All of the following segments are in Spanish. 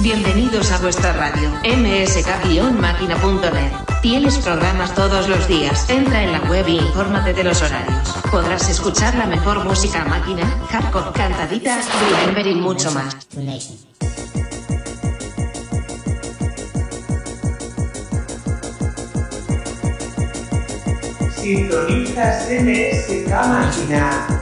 Bienvenidos a vuestra radio, msk-máquina.net. Tienes programas todos los días. Entra en la web y infórmate de los horarios. Podrás escuchar la mejor música máquina, hardcore, cantaditas, remember y mucho más. Sintonizas MSK Máquina.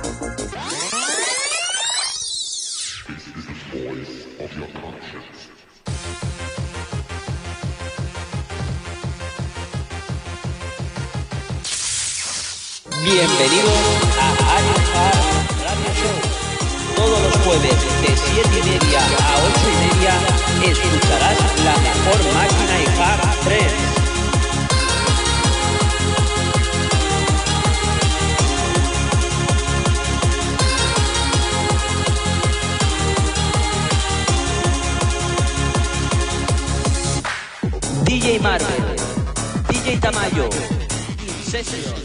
Bienvenido a Alfa Radio Show. Todos los jueves de 7 y media a 8 y media escucharás la mejor máquina y hard 3. DJ Marvel, DJ Tamayo, Sessions.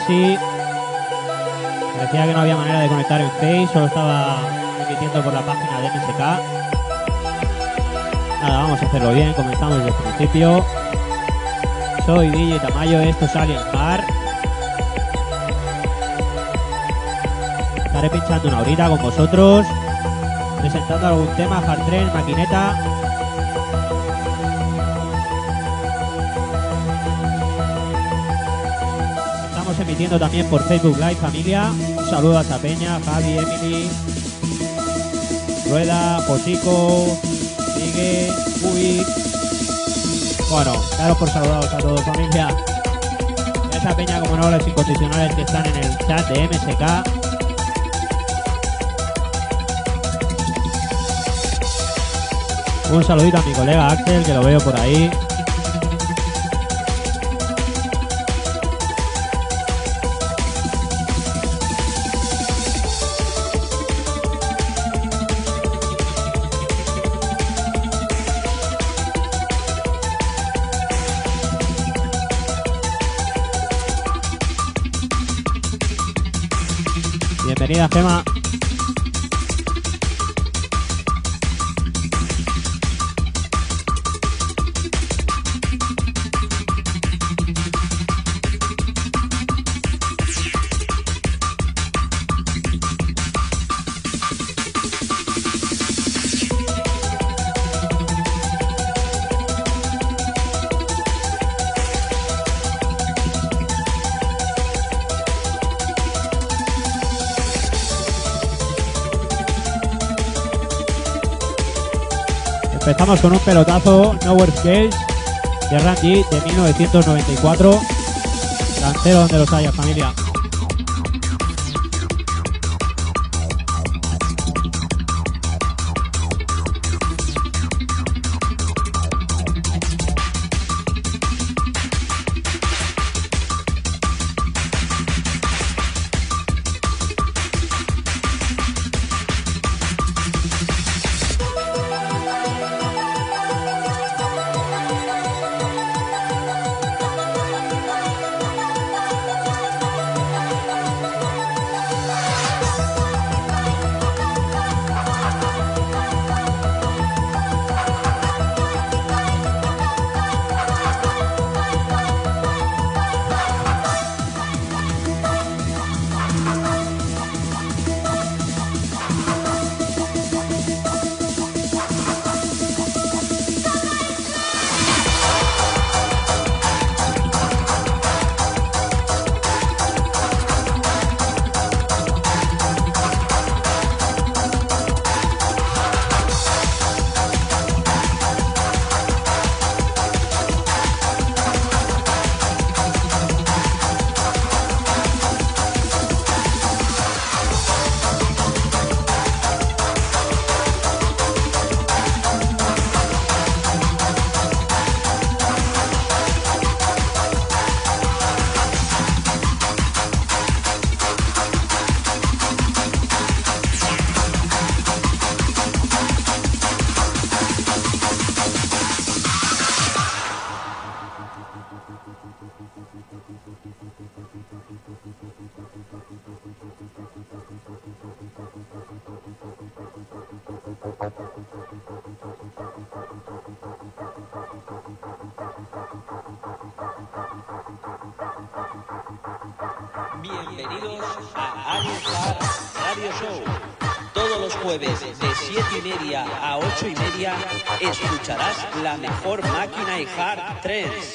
Familia, ahora sí. Parecía que no había manera de conectar en Face, solo estaba emitiendo por la página de MSK. Nada, vamos a hacerlo bien, comenzamos desde el principio. Soy DJ Tamayo, esto es Alien Bar. Estaré pinchando una horita con vosotros, presentando algún tema, hard tren, maquineta. Emitiendo también por Facebook Live familia. Un saludo a Peña, Javi, Emily, Rueda, Josico, Sigue, Uy. Bueno, daros por saludados a todos familia. A esa peña, como no, los incondicionales que están en el chat de MSK. Un saludito a mi colega Axel, que lo veo por ahí. Con un pelotazo Nowhere Scales de Randy de 1994. Lancero donde los haya, familia. Escucharás la mejor máquina y hard trends.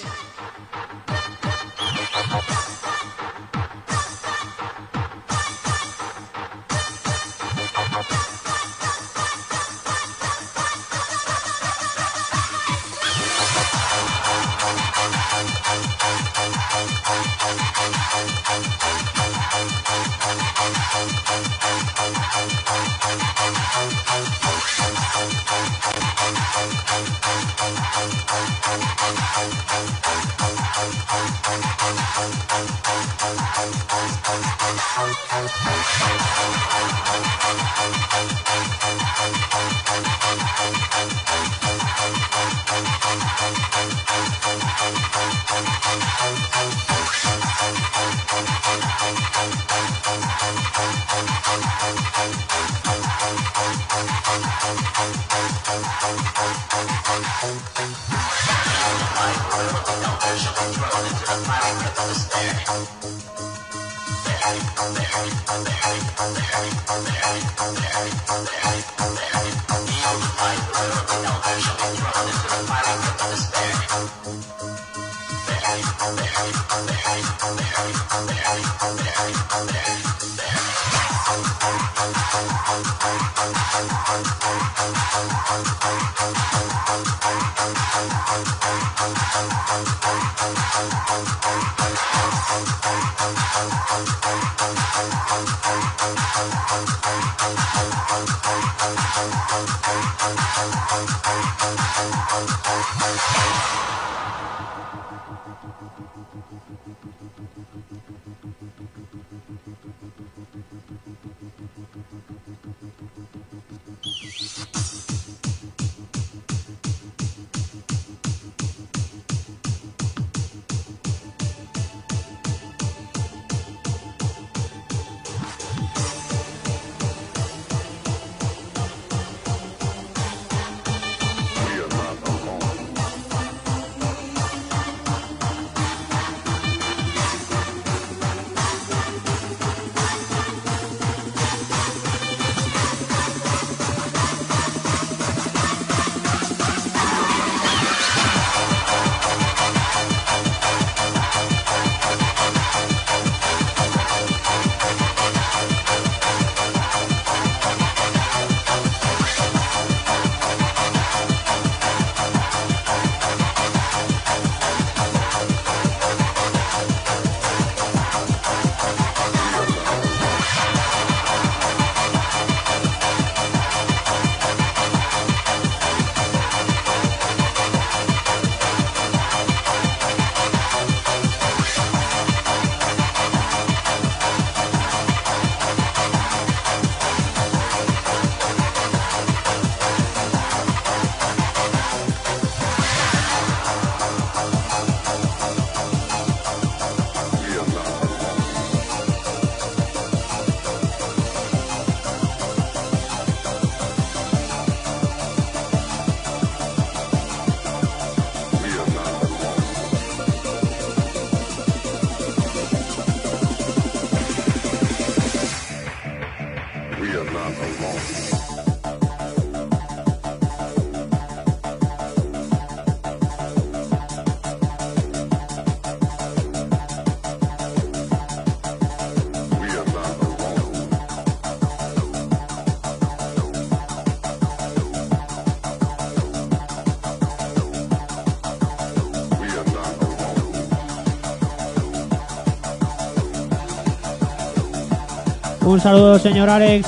Un saludo, señor Alex.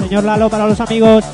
Señor Lalo, para los amigos.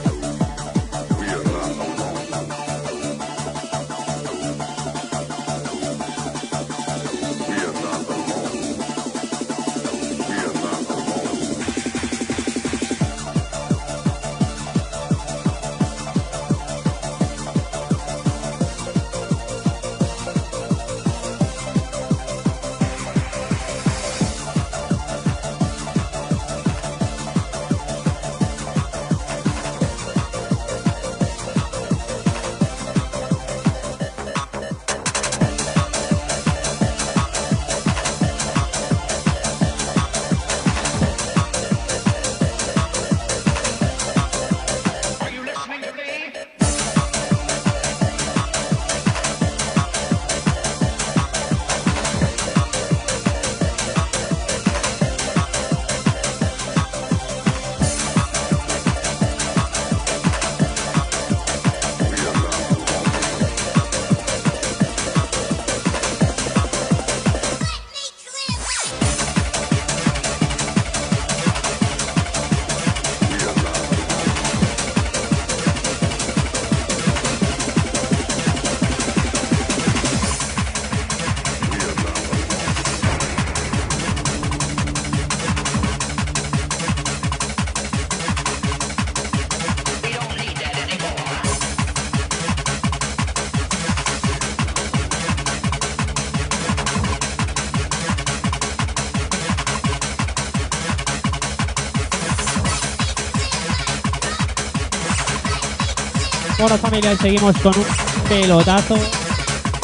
Familia, y seguimos con un pelotazo.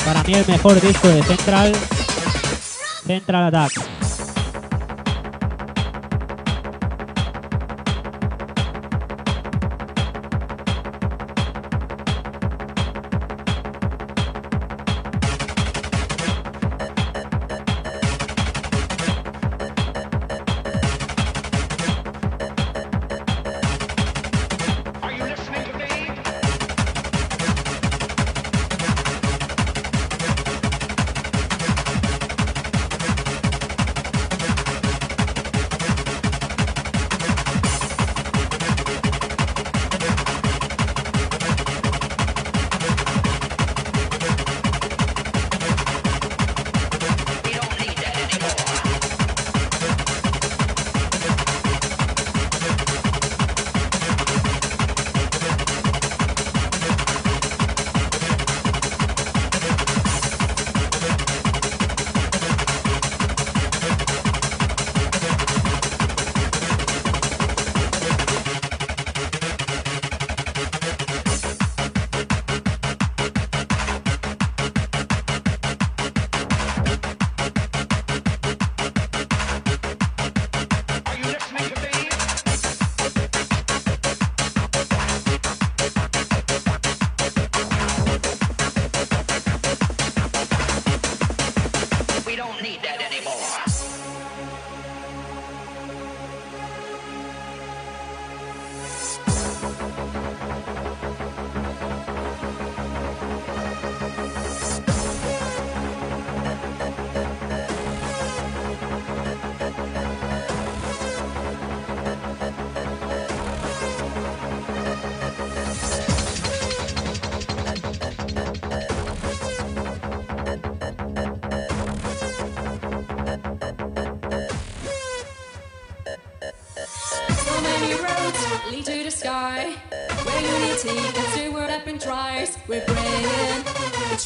Para mí el mejor disco de Central. Central Attack.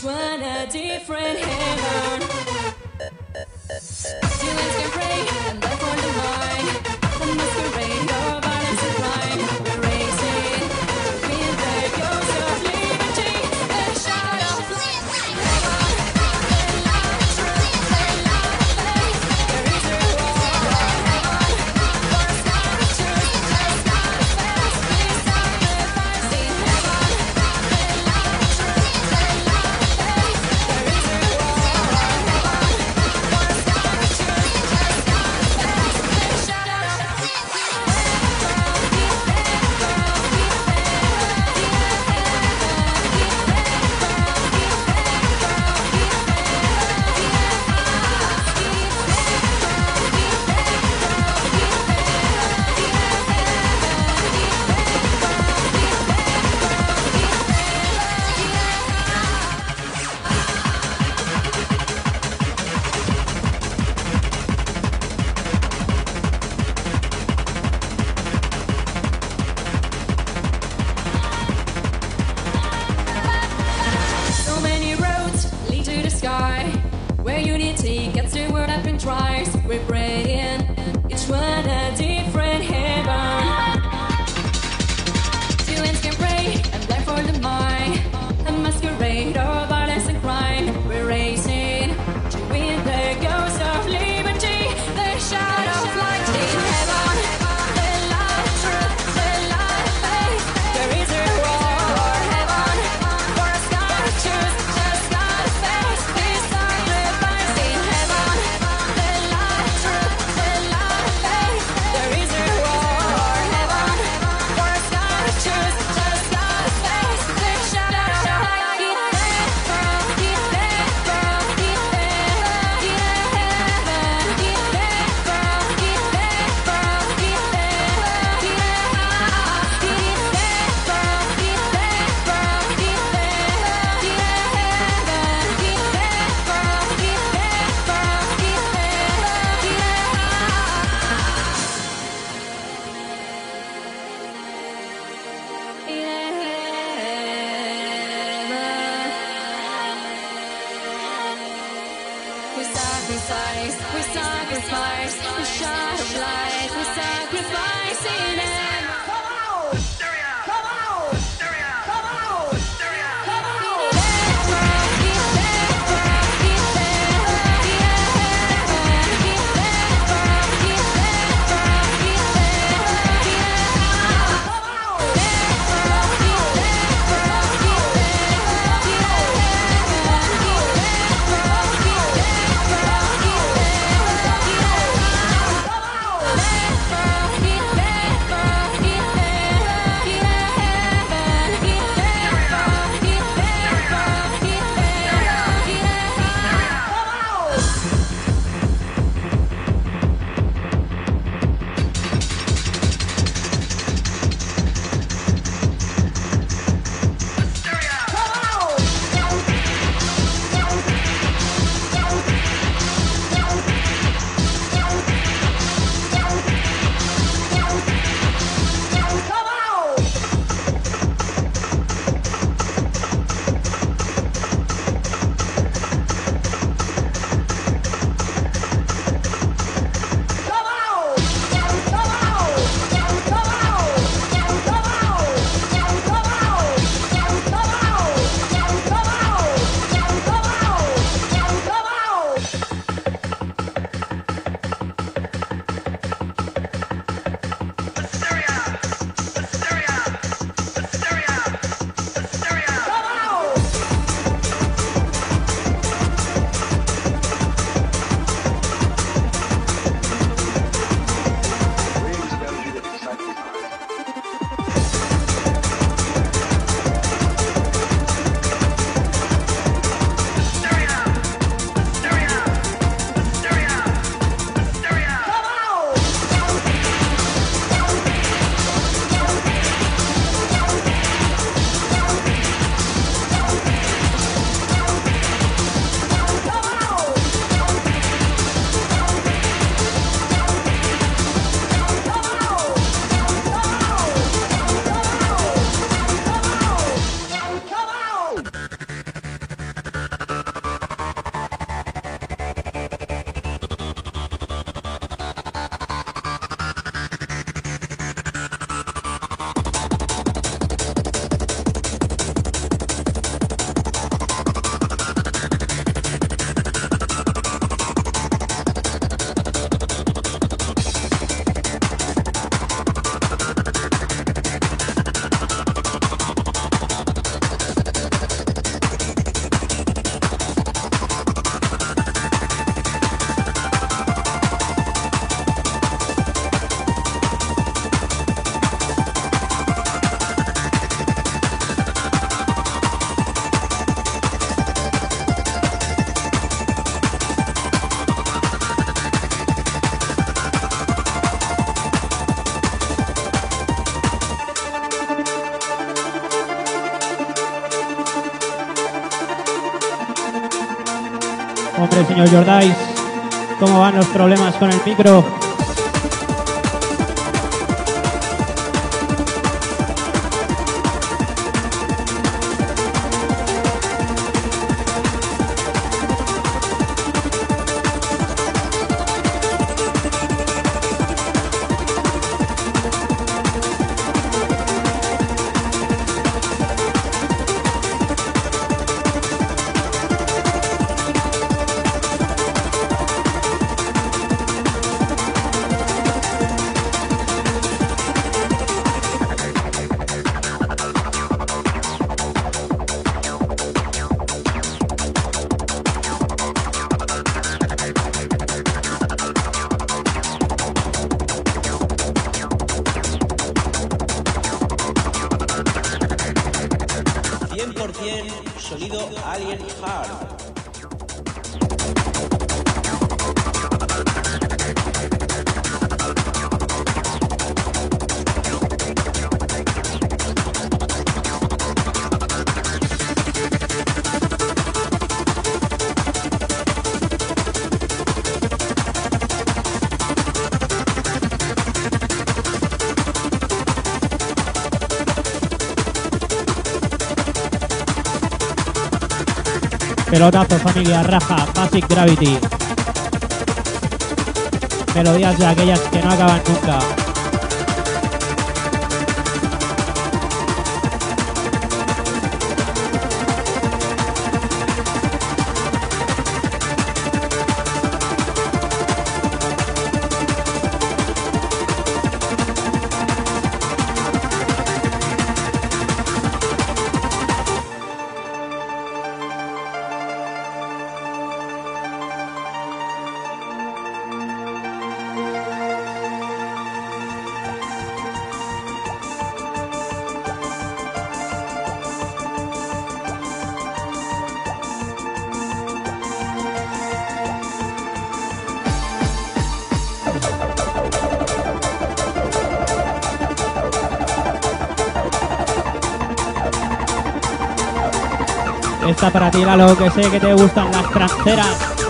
Each a different heaven. Señor Jordais, ¿cómo van los problemas con el micro? Pelotazo, familia, raja, Basic Gravity. Melodías de aquellas que no acaban nunca. Para ti, Lalo, que sé que te gustan las tranceras.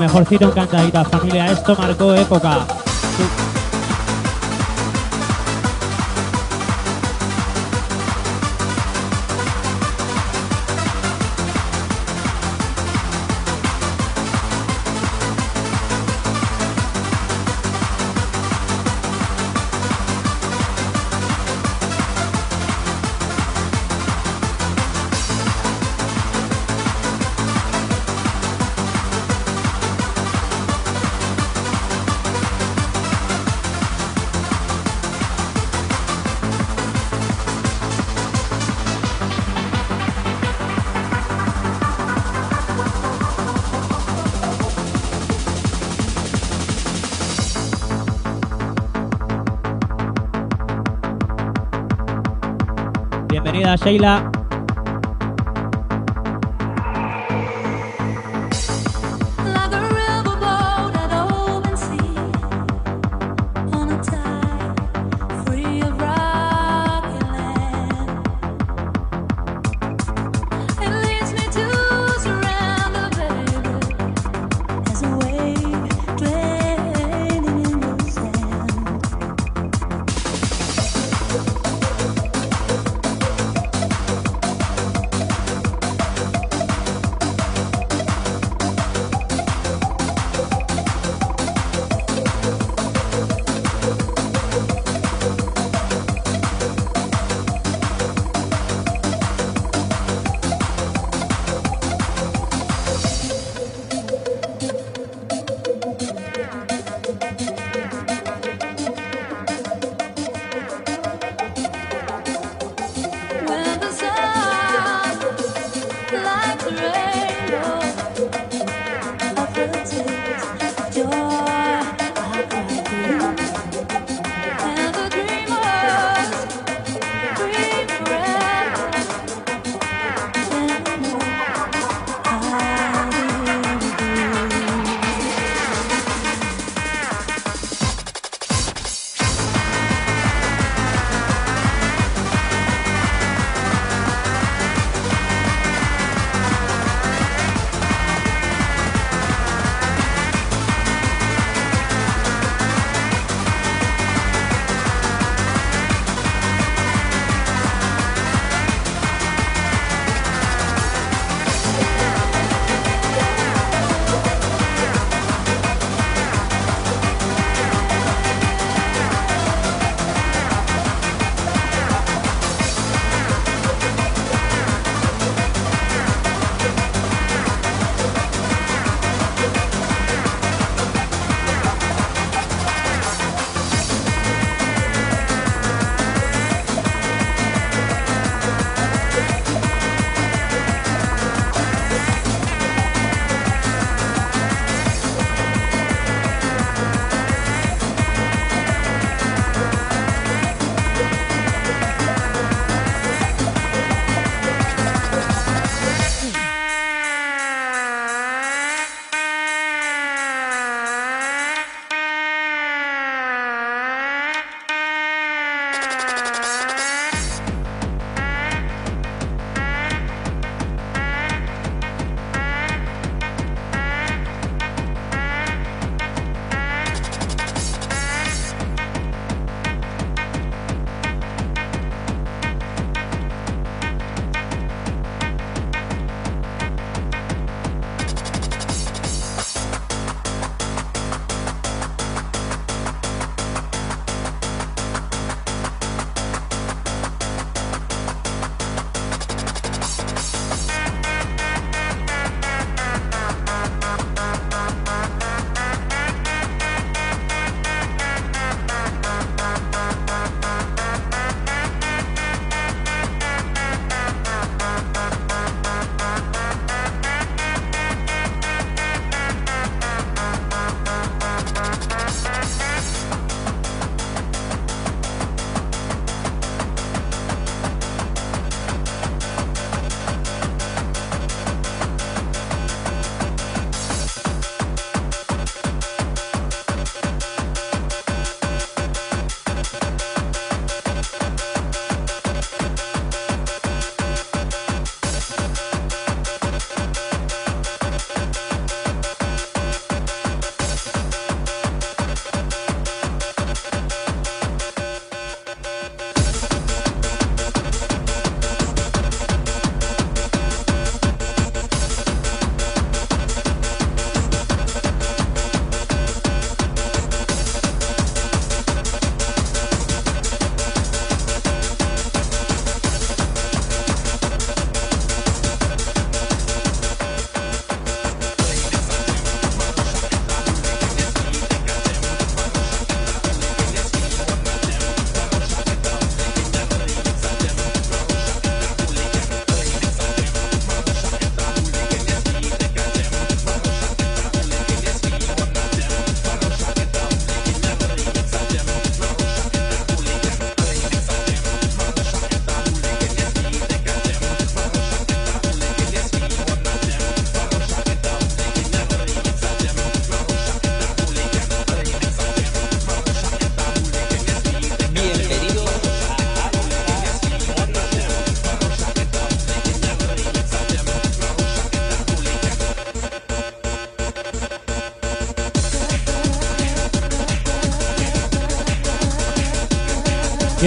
Mejorcito en cantaditas, familia. Esto marcó época. Bienvenida, Sheila.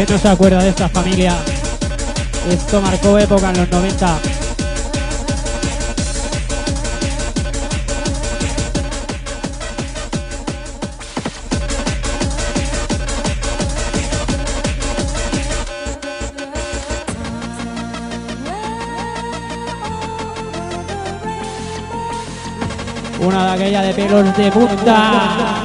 ¿Quién no se acuerda de esta familia? Esto marcó época en los 90. Una de aquella de pelos de punta.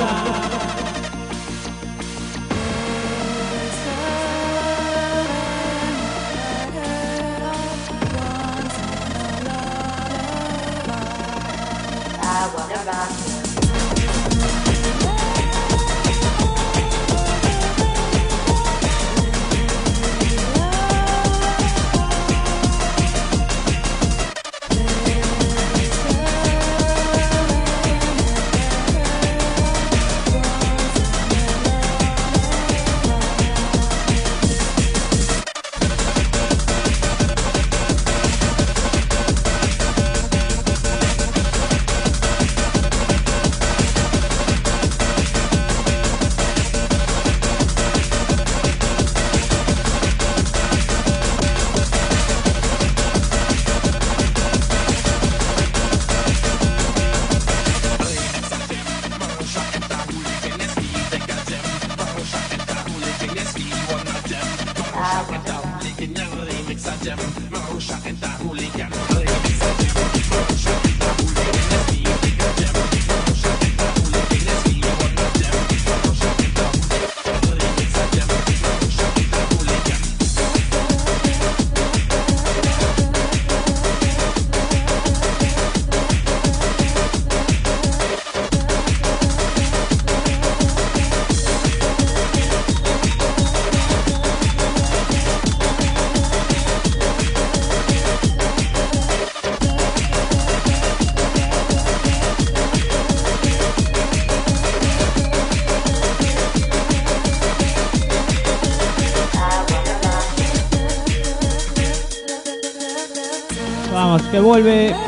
Vuelve.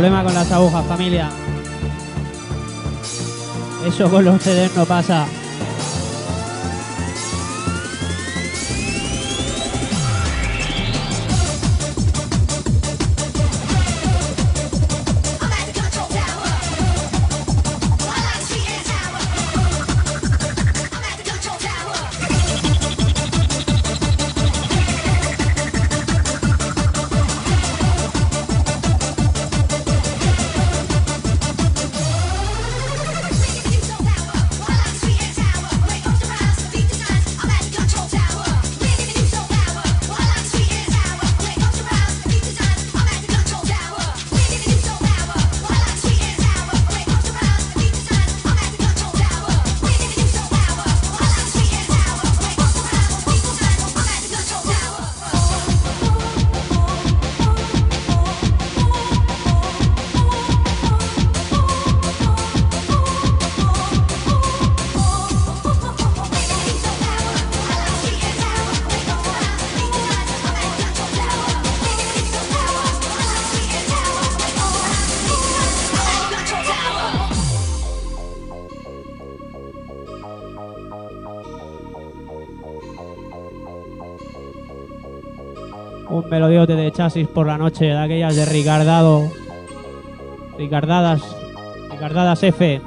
Problema con las agujas, familia. Eso con los CDs no pasa. Melodiote de chasis por la noche, de aquellas de Ricardado. Ricardadas. Ricardadas F.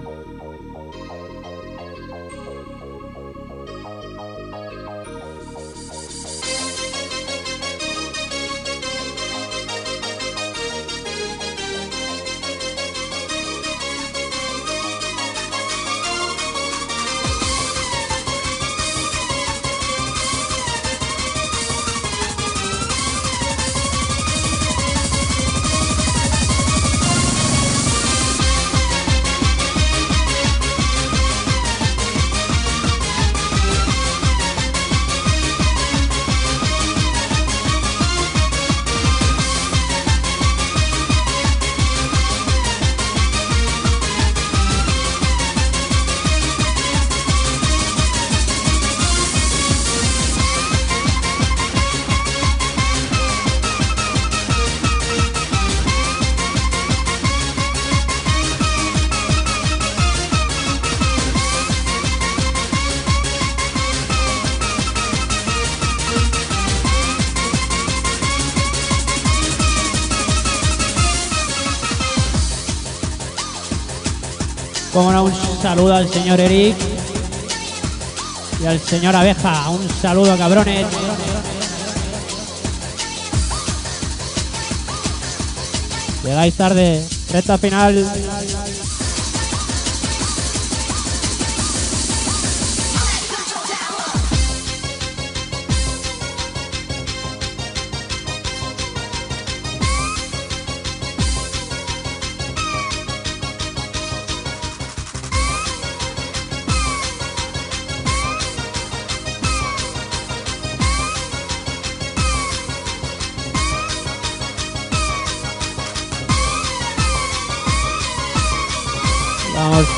saludo al señor Eric y al señor Abeja. Un saludo, cabrones. Llegáis tarde, recta final.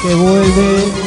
Que vuelve.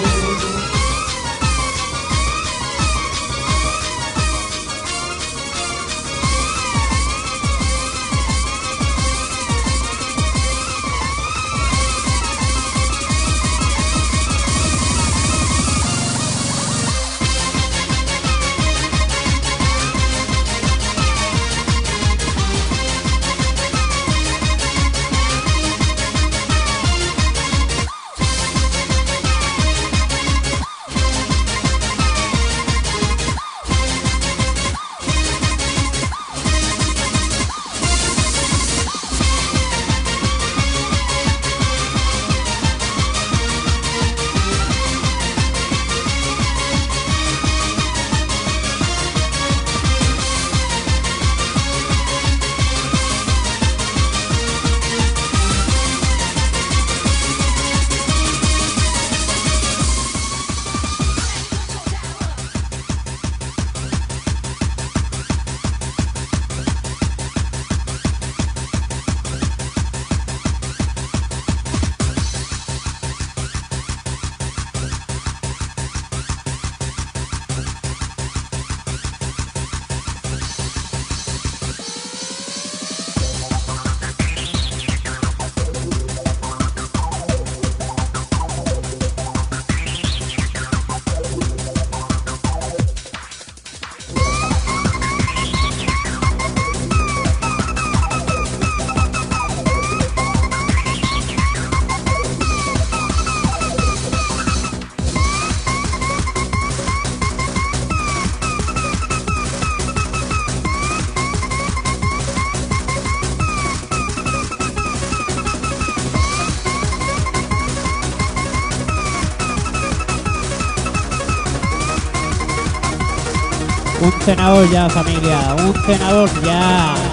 Un cenador ya, familia. Un cenador ya.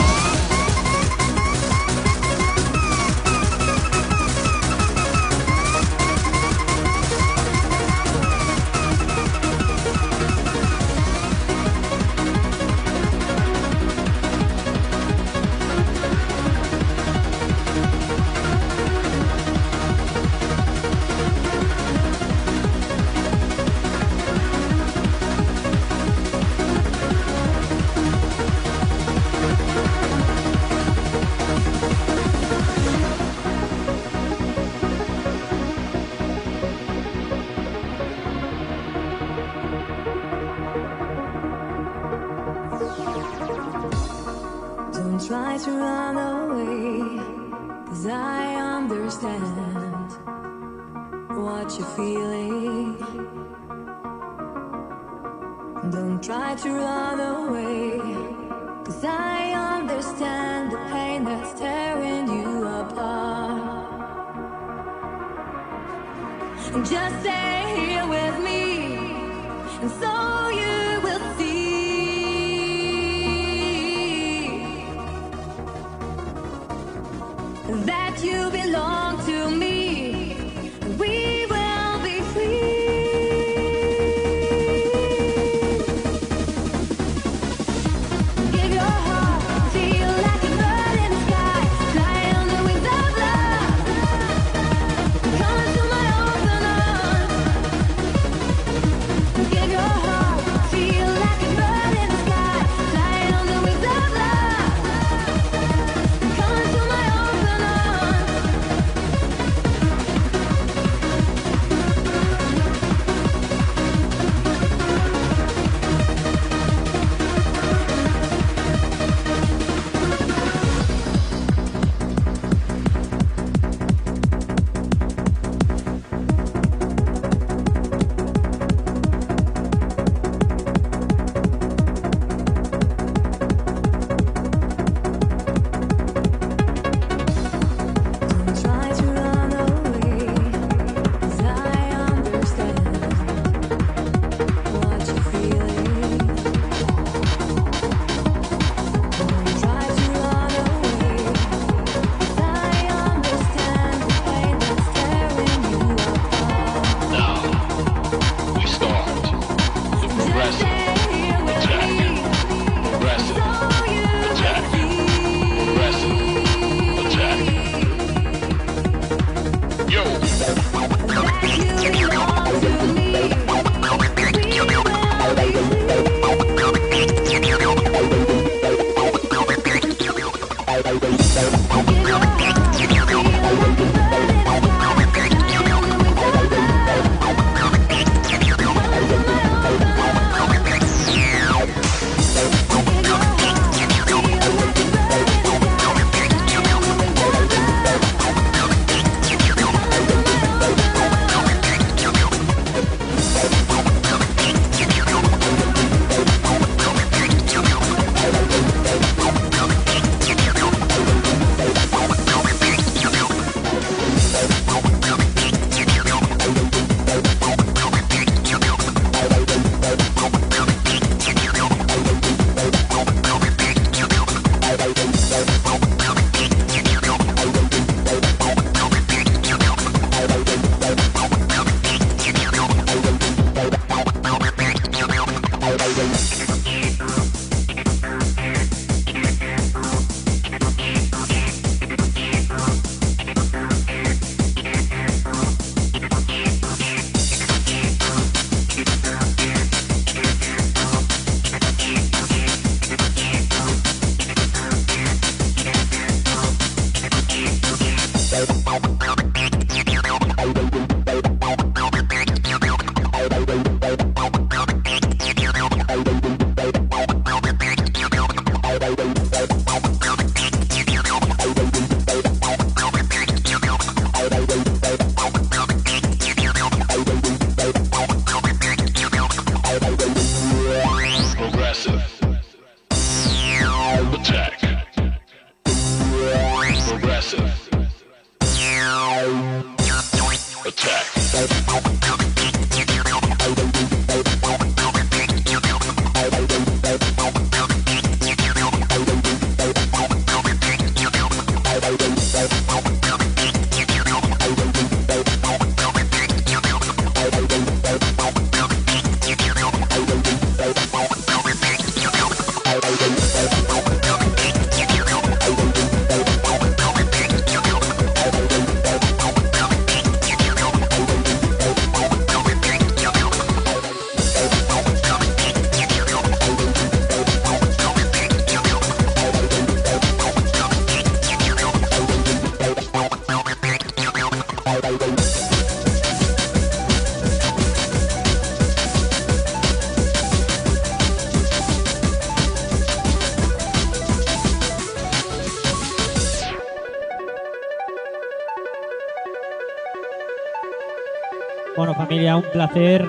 Bueno, familia, un placer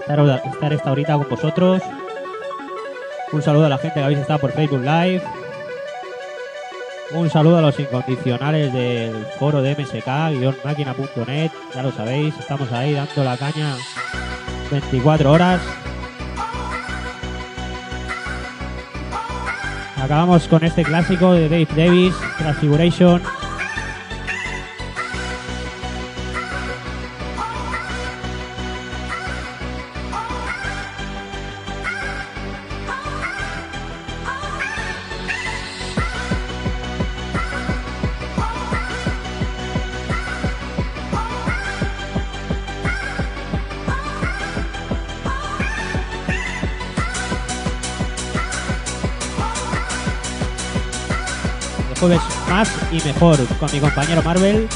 estar, estar esta horita con vosotros. Un saludo a la gente que habéis estado por Facebook Live. Un saludo a los incondicionales del foro de msk-máquina.net. Ya lo sabéis, estamos ahí dando la caña 24 horas. Acabamos con este clásico de Dave Davis, Transfiguration. Con mi compañero Marvel.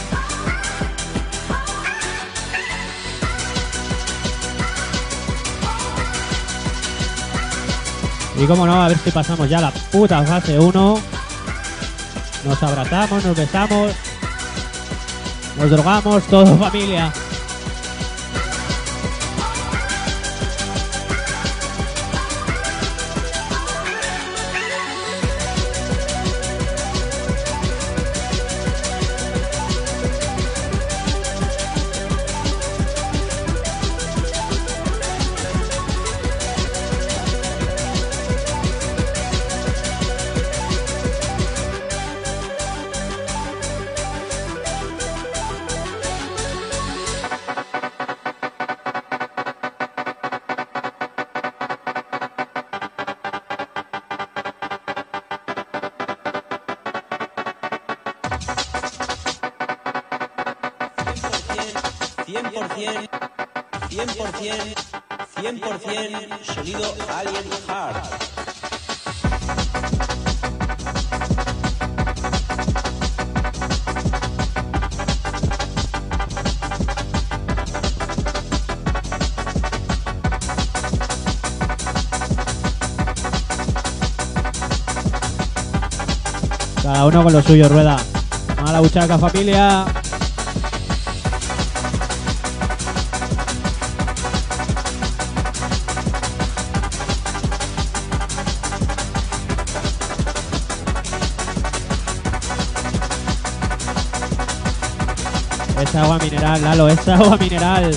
Y como no, a ver si pasamos ya la puta fase 1. Nos abrazamos, nos besamos, nos drogamos, todo familia. 100%, 100% sonido Alien Heart. Cada uno con lo suyo, rueda. A la buchaca, familia. Agua mineral, Lalo, esa agua mineral.